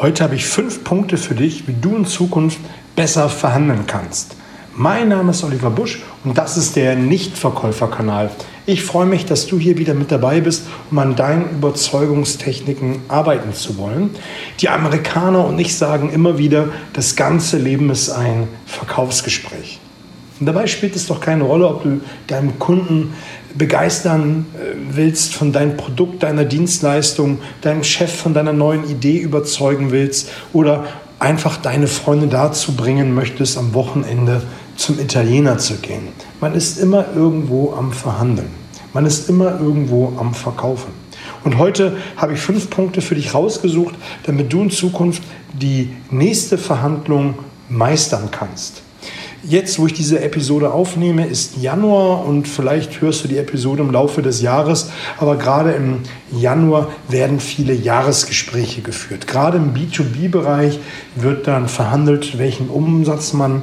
Heute habe ich fünf Punkte für dich, wie du in Zukunft besser verhandeln kannst. Mein Name ist Oliver Busch und das ist der Nichtverkäuferkanal. Ich freue mich, dass du hier wieder mit dabei bist, um an deinen Überzeugungstechniken arbeiten zu wollen. Die Amerikaner und ich sagen immer wieder, das ganze Leben ist ein Verkaufsgespräch. Und dabei spielt es doch keine Rolle, ob du deinem Kunden begeistern äh, willst von deinem Produkt, deiner Dienstleistung, deinem Chef von deiner neuen Idee überzeugen willst oder einfach deine Freunde dazu bringen möchtest, am Wochenende zum Italiener zu gehen. Man ist immer irgendwo am Verhandeln. Man ist immer irgendwo am Verkaufen. Und heute habe ich fünf Punkte für dich rausgesucht, damit du in Zukunft die nächste Verhandlung meistern kannst. Jetzt, wo ich diese Episode aufnehme, ist Januar und vielleicht hörst du die Episode im Laufe des Jahres, aber gerade im Januar werden viele Jahresgespräche geführt. Gerade im B2B-Bereich wird dann verhandelt, welchen Umsatz man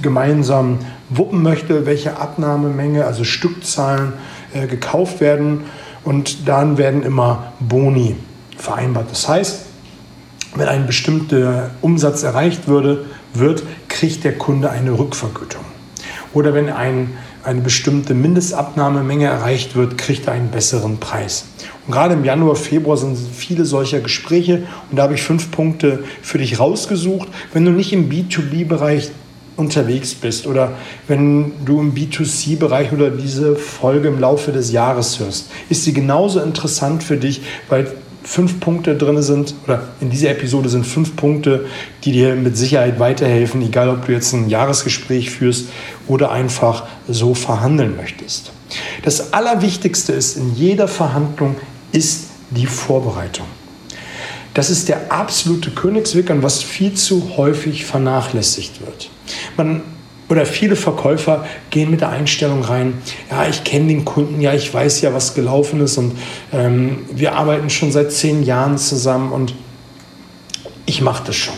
gemeinsam wuppen möchte, welche Abnahmemenge, also Stückzahlen äh, gekauft werden und dann werden immer Boni vereinbart. Das heißt, wenn ein bestimmter Umsatz erreicht würde, wird, kriegt der Kunde eine Rückvergütung. Oder wenn ein, eine bestimmte Mindestabnahmemenge erreicht wird, kriegt er einen besseren Preis. Und gerade im Januar, Februar sind viele solcher Gespräche und da habe ich fünf Punkte für dich rausgesucht. Wenn du nicht im B2B-Bereich unterwegs bist oder wenn du im B2C-Bereich oder diese Folge im Laufe des Jahres hörst, ist sie genauso interessant für dich, weil fünf Punkte drin sind, oder in dieser Episode sind fünf Punkte, die dir mit Sicherheit weiterhelfen, egal ob du jetzt ein Jahresgespräch führst oder einfach so verhandeln möchtest. Das Allerwichtigste ist in jeder Verhandlung ist die Vorbereitung. Das ist der absolute Königsweg, an was viel zu häufig vernachlässigt wird. Man oder viele Verkäufer gehen mit der Einstellung rein, ja, ich kenne den Kunden, ja, ich weiß ja, was gelaufen ist und ähm, wir arbeiten schon seit zehn Jahren zusammen und ich mache das schon.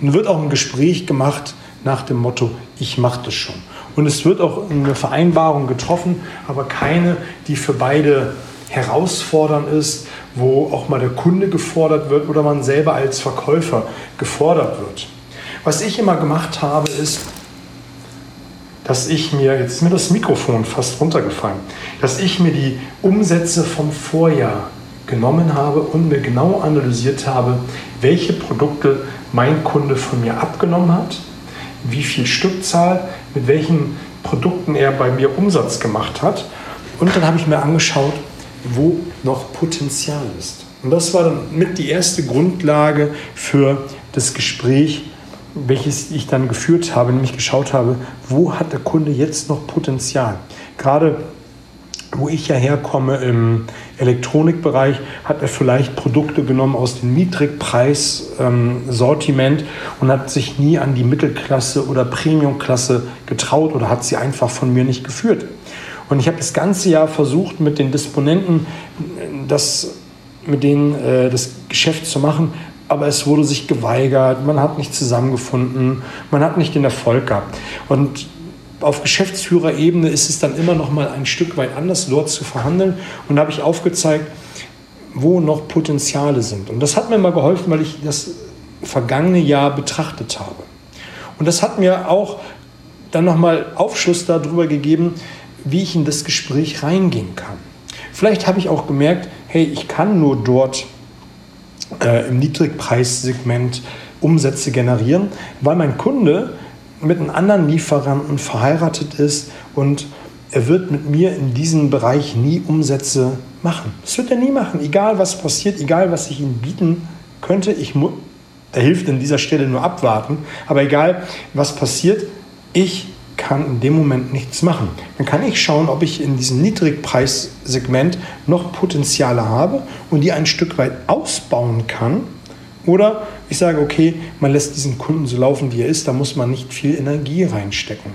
Und wird auch ein Gespräch gemacht nach dem Motto, ich mache das schon. Und es wird auch eine Vereinbarung getroffen, aber keine, die für beide herausfordernd ist, wo auch mal der Kunde gefordert wird oder man selber als Verkäufer gefordert wird. Was ich immer gemacht habe, ist, dass ich mir, jetzt ist mir das Mikrofon fast runtergefallen, dass ich mir die Umsätze vom Vorjahr genommen habe und mir genau analysiert habe, welche Produkte mein Kunde von mir abgenommen hat, wie viel Stückzahl, mit welchen Produkten er bei mir Umsatz gemacht hat. Und dann habe ich mir angeschaut, wo noch Potenzial ist. Und das war dann mit die erste Grundlage für das Gespräch welches ich dann geführt habe, nämlich geschaut habe, wo hat der Kunde jetzt noch Potenzial. Gerade wo ich ja herkomme im Elektronikbereich, hat er vielleicht Produkte genommen aus dem Niedrigpreis-Sortiment ähm, und hat sich nie an die Mittelklasse oder Premiumklasse getraut oder hat sie einfach von mir nicht geführt. Und ich habe das ganze Jahr versucht, mit den Disponenten das, mit denen äh, das Geschäft zu machen, aber es wurde sich geweigert, man hat nicht zusammengefunden, man hat nicht den Erfolg gehabt. Und auf Geschäftsführerebene ist es dann immer noch mal ein Stück weit anders, dort zu verhandeln. Und da habe ich aufgezeigt, wo noch Potenziale sind. Und das hat mir mal geholfen, weil ich das vergangene Jahr betrachtet habe. Und das hat mir auch dann nochmal Aufschluss darüber gegeben, wie ich in das Gespräch reingehen kann. Vielleicht habe ich auch gemerkt, hey, ich kann nur dort äh, im Niedrigpreissegment Umsätze generieren, weil mein Kunde mit einem anderen Lieferanten verheiratet ist und er wird mit mir in diesem Bereich nie Umsätze machen. Das wird er nie machen, egal was passiert, egal was ich ihm bieten könnte. Ich er hilft an dieser Stelle nur abwarten, aber egal was passiert, ich kann in dem Moment nichts machen. Dann kann ich schauen, ob ich in diesem Niedrigpreissegment noch Potenziale habe und die ein Stück weit ausbauen kann. Oder ich sage, okay, man lässt diesen Kunden so laufen, wie er ist, da muss man nicht viel Energie reinstecken.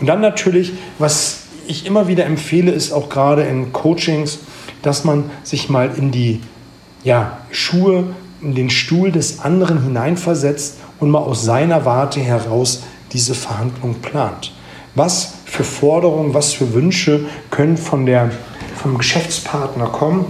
Und dann natürlich, was ich immer wieder empfehle, ist auch gerade in Coachings, dass man sich mal in die ja, Schuhe, in den Stuhl des anderen hineinversetzt und mal aus seiner Warte heraus diese Verhandlung plant. Was für Forderungen, was für Wünsche können von der, vom Geschäftspartner kommen?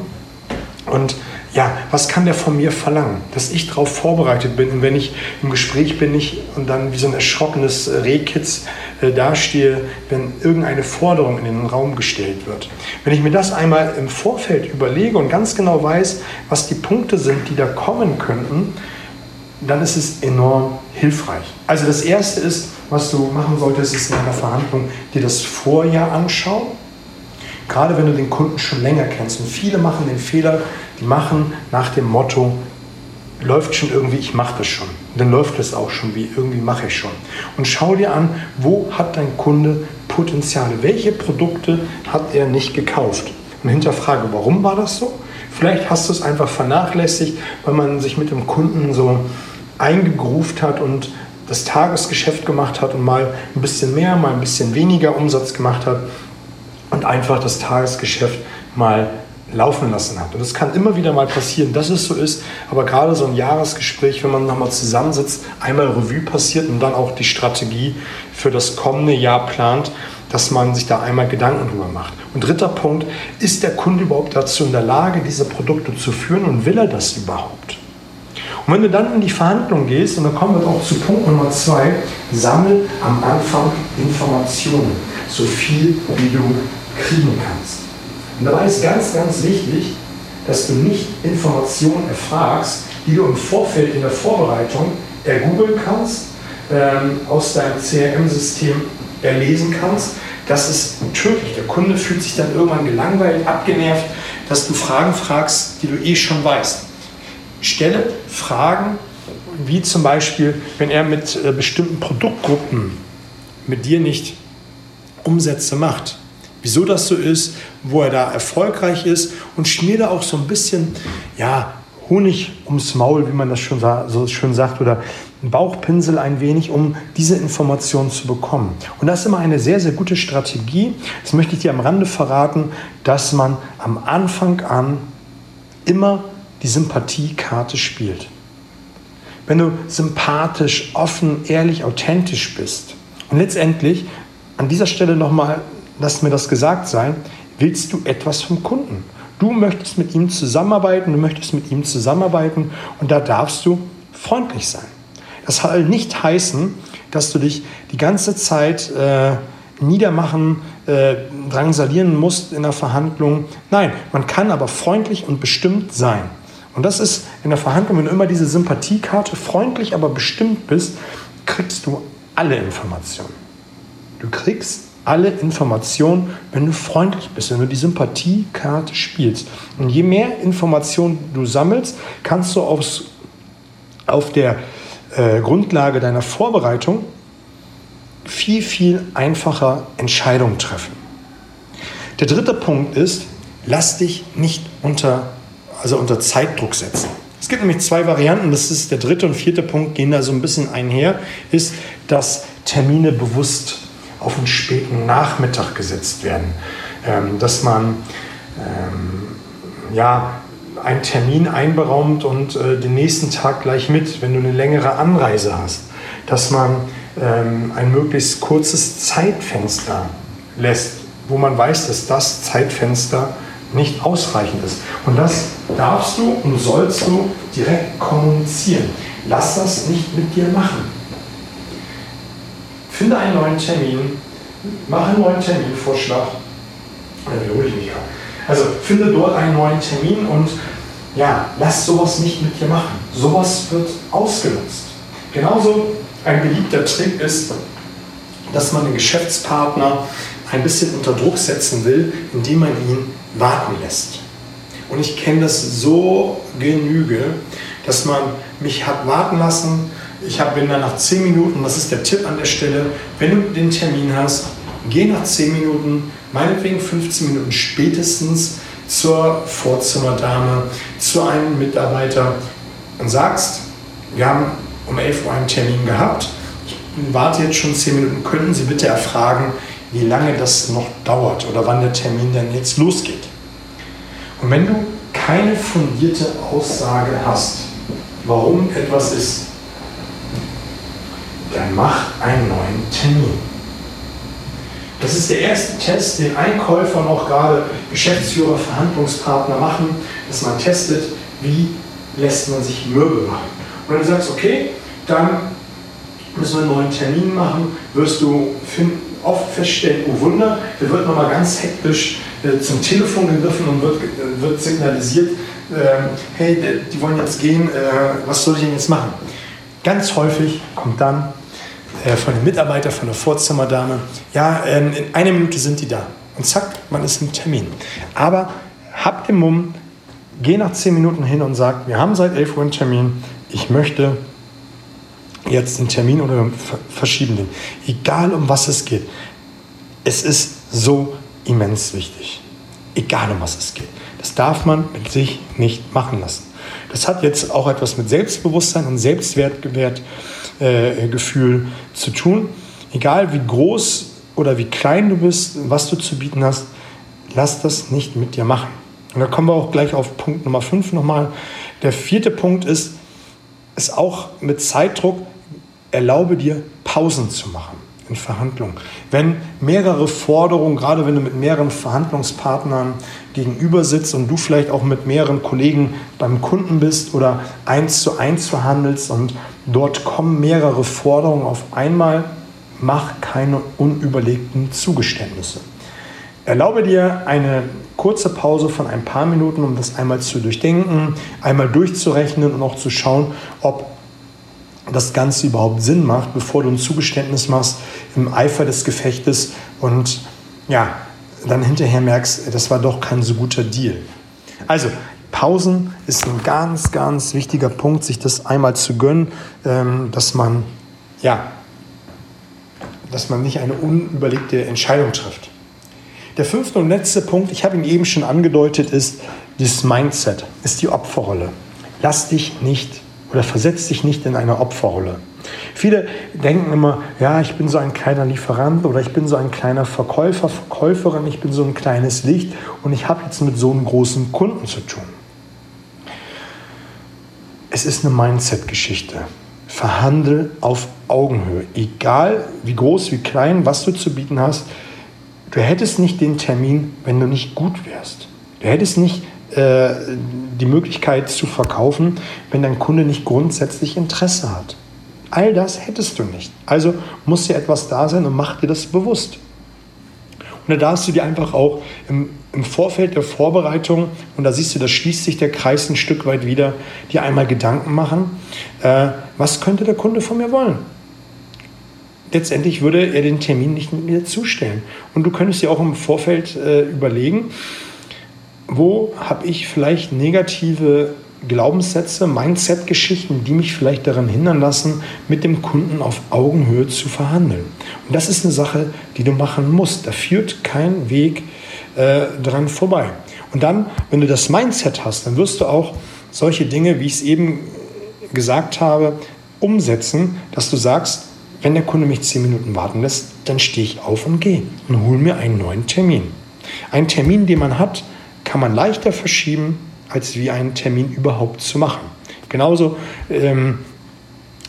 Und ja, was kann der von mir verlangen? Dass ich darauf vorbereitet bin und wenn ich im Gespräch bin nicht und dann wie so ein erschrockenes Rehkitz äh, dastehe, wenn irgendeine Forderung in den Raum gestellt wird. Wenn ich mir das einmal im Vorfeld überlege und ganz genau weiß, was die Punkte sind, die da kommen könnten, dann ist es enorm hilfreich. Also das Erste ist, was du machen solltest, ist in einer Verhandlung dir das Vorjahr anschauen. Gerade wenn du den Kunden schon länger kennst. Und viele machen den Fehler, die machen nach dem Motto, läuft schon irgendwie, ich mache das schon. Und dann läuft es auch schon wie, irgendwie mache ich schon. Und schau dir an, wo hat dein Kunde Potenziale? Welche Produkte hat er nicht gekauft? Und hinterfrage, warum war das so? Vielleicht hast du es einfach vernachlässigt, weil man sich mit dem Kunden so eingegruft hat und das Tagesgeschäft gemacht hat und mal ein bisschen mehr, mal ein bisschen weniger Umsatz gemacht hat und einfach das Tagesgeschäft mal laufen lassen hat. Und das kann immer wieder mal passieren, dass es so ist, aber gerade so ein Jahresgespräch, wenn man nochmal zusammensitzt, einmal Revue passiert und dann auch die Strategie für das kommende Jahr plant, dass man sich da einmal Gedanken drüber macht. Und dritter Punkt, ist der Kunde überhaupt dazu in der Lage, diese Produkte zu führen und will er das überhaupt? Und wenn du dann in die Verhandlung gehst, und dann kommen wir auch zu Punkt Nummer zwei, sammel am Anfang Informationen, so viel wie du kriegen kannst. Und dabei ist ganz, ganz wichtig, dass du nicht Informationen erfragst, die du im Vorfeld in der Vorbereitung ergoogeln kannst, ähm, aus deinem CRM-System erlesen kannst. Das ist tödlich. Der Kunde fühlt sich dann irgendwann gelangweilt, abgenervt, dass du Fragen fragst, die du eh schon weißt stelle Fragen, wie zum Beispiel, wenn er mit äh, bestimmten Produktgruppen mit dir nicht Umsätze macht. Wieso das so ist, wo er da erfolgreich ist und schmier da auch so ein bisschen, ja, Honig ums Maul, wie man das schon so schön sagt, oder einen Bauchpinsel ein wenig, um diese Informationen zu bekommen. Und das ist immer eine sehr, sehr gute Strategie. Das möchte ich dir am Rande verraten, dass man am Anfang an immer die Sympathiekarte spielt. Wenn du sympathisch, offen, ehrlich, authentisch bist und letztendlich an dieser Stelle nochmal, lass mir das gesagt sein, willst du etwas vom Kunden. Du möchtest mit ihm zusammenarbeiten, du möchtest mit ihm zusammenarbeiten und da darfst du freundlich sein. Das soll nicht heißen, dass du dich die ganze Zeit äh, niedermachen, äh, drangsalieren musst in der Verhandlung. Nein, man kann aber freundlich und bestimmt sein. Und das ist in der Verhandlung, wenn du immer diese Sympathiekarte freundlich, aber bestimmt bist, kriegst du alle Informationen. Du kriegst alle Informationen, wenn du freundlich bist, wenn du die Sympathiekarte spielst. Und je mehr Informationen du sammelst, kannst du aufs, auf der äh, Grundlage deiner Vorbereitung viel, viel einfacher Entscheidungen treffen. Der dritte Punkt ist, lass dich nicht unter also unter Zeitdruck setzen. Es gibt nämlich zwei Varianten, das ist der dritte und vierte Punkt, gehen da so ein bisschen einher, ist, dass Termine bewusst auf einen späten Nachmittag gesetzt werden. Ähm, dass man ähm, ja, einen Termin einberaumt und äh, den nächsten Tag gleich mit, wenn du eine längere Anreise hast. Dass man ähm, ein möglichst kurzes Zeitfenster lässt, wo man weiß, dass das Zeitfenster nicht ausreichend ist. Und das darfst du und sollst du direkt kommunizieren. Lass das nicht mit dir machen. Finde einen neuen Termin, mache einen neuen Terminvorschlag. Dann wiederhole ich mich gerade. Also finde dort einen neuen Termin und ja, lass sowas nicht mit dir machen. Sowas wird ausgenutzt. Genauso ein beliebter Trick ist, dass man den Geschäftspartner ein bisschen unter Druck setzen will, indem man ihn warten lässt. Und ich kenne das so genüge, dass man mich hat warten lassen. Ich bin dann nach 10 Minuten, das ist der Tipp an der Stelle, wenn du den Termin hast, geh nach 10 Minuten, meinetwegen 15 Minuten spätestens zur Vorzimmerdame, zu einem Mitarbeiter und sagst, wir haben um 11 Uhr einen Termin gehabt, ich warte jetzt schon 10 Minuten, könnten Sie bitte erfragen, wie lange das noch dauert oder wann der Termin denn jetzt losgeht. Und wenn du keine fundierte Aussage hast, warum etwas ist, dann mach einen neuen Termin. Das ist der erste Test, den Einkäufer und auch gerade Geschäftsführer, Verhandlungspartner machen, dass man testet, wie lässt man sich mürbe machen. Und wenn du sagst, okay, dann müssen wir einen neuen Termin machen, wirst du oft feststellen, oh Wunder, da wird nochmal ganz hektisch äh, zum Telefon gegriffen und wird, wird signalisiert, äh, hey, die wollen jetzt gehen, äh, was soll ich denn jetzt machen? Ganz häufig kommt dann äh, von dem Mitarbeiter, von der Vorzimmerdame, ja, ähm, in einer Minute sind die da. Und zack, man ist im Termin. Aber habt den Mumm, geh nach zehn Minuten hin und sag, wir haben seit 11 Uhr einen Termin, ich möchte jetzt den Termin oder verschieben den. Egal um was es geht. Es ist so immens wichtig. Egal um was es geht. Das darf man mit sich nicht machen lassen. Das hat jetzt auch etwas mit Selbstbewusstsein und Selbstwertgefühl äh, zu tun. Egal wie groß oder wie klein du bist, was du zu bieten hast, lass das nicht mit dir machen. Und da kommen wir auch gleich auf Punkt Nummer 5 nochmal. Der vierte Punkt ist, es auch mit Zeitdruck erlaube dir Pausen zu machen in Verhandlungen. Wenn mehrere Forderungen, gerade wenn du mit mehreren Verhandlungspartnern gegenüber sitzt und du vielleicht auch mit mehreren Kollegen beim Kunden bist oder eins zu eins verhandelst und dort kommen mehrere Forderungen auf einmal, mach keine unüberlegten Zugeständnisse. Erlaube dir eine kurze Pause von ein paar Minuten, um das einmal zu durchdenken, einmal durchzurechnen und auch zu schauen, ob das Ganze überhaupt Sinn macht, bevor du ein Zugeständnis machst im Eifer des Gefechtes und ja, dann hinterher merkst, das war doch kein so guter Deal. Also, Pausen ist ein ganz, ganz wichtiger Punkt, sich das einmal zu gönnen, ähm, dass man, ja, dass man nicht eine unüberlegte Entscheidung trifft. Der fünfte und letzte Punkt, ich habe ihn eben schon angedeutet, ist das Mindset, ist die Opferrolle. Lass dich nicht oder versetz dich nicht in eine Opferrolle. Viele denken immer, ja, ich bin so ein kleiner Lieferant oder ich bin so ein kleiner Verkäufer, Verkäuferin, ich bin so ein kleines Licht und ich habe jetzt mit so einem großen Kunden zu tun. Es ist eine Mindset-Geschichte. Verhandel auf Augenhöhe. Egal wie groß, wie klein, was du zu bieten hast. Du hättest nicht den Termin, wenn du nicht gut wärst. Du hättest nicht äh, die Möglichkeit zu verkaufen, wenn dein Kunde nicht grundsätzlich Interesse hat. All das hättest du nicht. Also muss dir etwas da sein und mach dir das bewusst. Und da darfst du dir einfach auch im, im, Vorfeld der Vorbereitung, und da siehst du, da schließt sich der Kreis ein Stück weit wieder, dir einmal Gedanken machen, äh, was könnte der Kunde von mir wollen? Letztendlich würde er den Termin nicht mit mir zustellen. Und du könntest dir auch im Vorfeld äh, überlegen, wo habe ich vielleicht negative Glaubenssätze, Mindset-Geschichten, die mich vielleicht daran hindern lassen, mit dem Kunden auf Augenhöhe zu verhandeln. Und das ist eine Sache, die du machen musst. Da führt kein Weg äh, dran vorbei. Und dann, wenn du das Mindset hast, dann wirst du auch solche Dinge, wie ich es eben gesagt habe, umsetzen, dass du sagst, wenn der Kunde mich zehn Minuten warten lässt, dann stehe ich auf und gehe und hole mir einen neuen Termin. Ein Termin, den man hat, kann man leichter verschieben, als wie einen Termin überhaupt zu machen. Genauso ähm,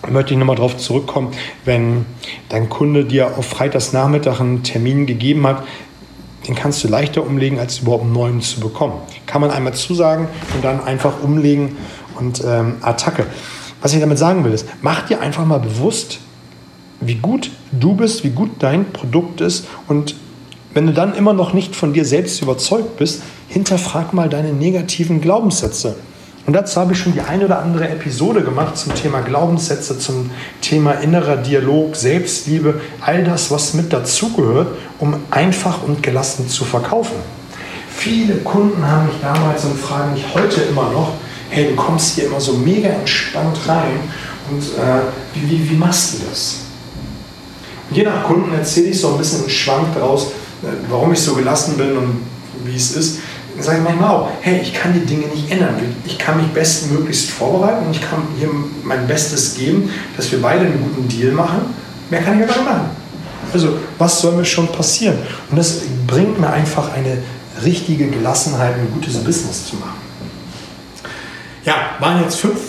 möchte ich nochmal darauf zurückkommen, wenn dein Kunde dir auf Freitagsnachmittag einen Termin gegeben hat, den kannst du leichter umlegen, als überhaupt einen neuen zu bekommen. Kann man einmal zusagen und dann einfach umlegen und ähm, Attacke. Was ich damit sagen will, ist, mach dir einfach mal bewusst, wie gut du bist, wie gut dein Produkt ist und wenn du dann immer noch nicht von dir selbst überzeugt bist, hinterfrag mal deine negativen Glaubenssätze. Und dazu habe ich schon die eine oder andere Episode gemacht zum Thema Glaubenssätze, zum Thema innerer Dialog, Selbstliebe, all das, was mit dazugehört, um einfach und gelassen zu verkaufen. Viele Kunden haben mich damals und fragen mich heute immer noch, hey, du kommst hier immer so mega entspannt rein und äh, wie, wie, wie machst du das? Je nach Kunden erzähle ich so ein bisschen einen Schwank daraus, äh, warum ich so gelassen bin und wie es ist sage ich manchmal auch, hey, ich kann die Dinge nicht ändern. Ich kann mich bestmöglichst vorbereiten und ich kann hier mein Bestes geben, dass wir beide einen guten Deal machen. Mehr kann ich aber nicht machen. Also, was soll mir schon passieren? Und das bringt mir einfach eine richtige Gelassenheit, ein gutes Business zu machen. Ja, waren jetzt fünf,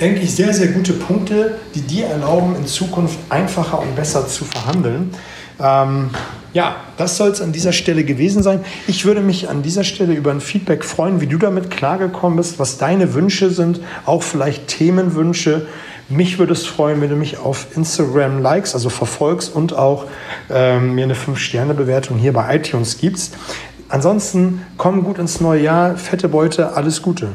denke ich, sehr, sehr gute Punkte, die dir erlauben, in Zukunft einfacher und besser zu verhandeln. Ähm, Ja, das soll es an dieser Stelle gewesen sein. Ich würde mich an dieser Stelle über ein Feedback freuen, wie du damit klargekommen bist, was deine Wünsche sind, auch vielleicht Themenwünsche. Mich würde es freuen, wenn du mich auf Instagram likes, also verfolgst und auch ähm, mir eine 5-Sterne-Bewertung hier bei iTunes gibst. Ansonsten komm gut ins neue Jahr, fette Beute, alles Gute.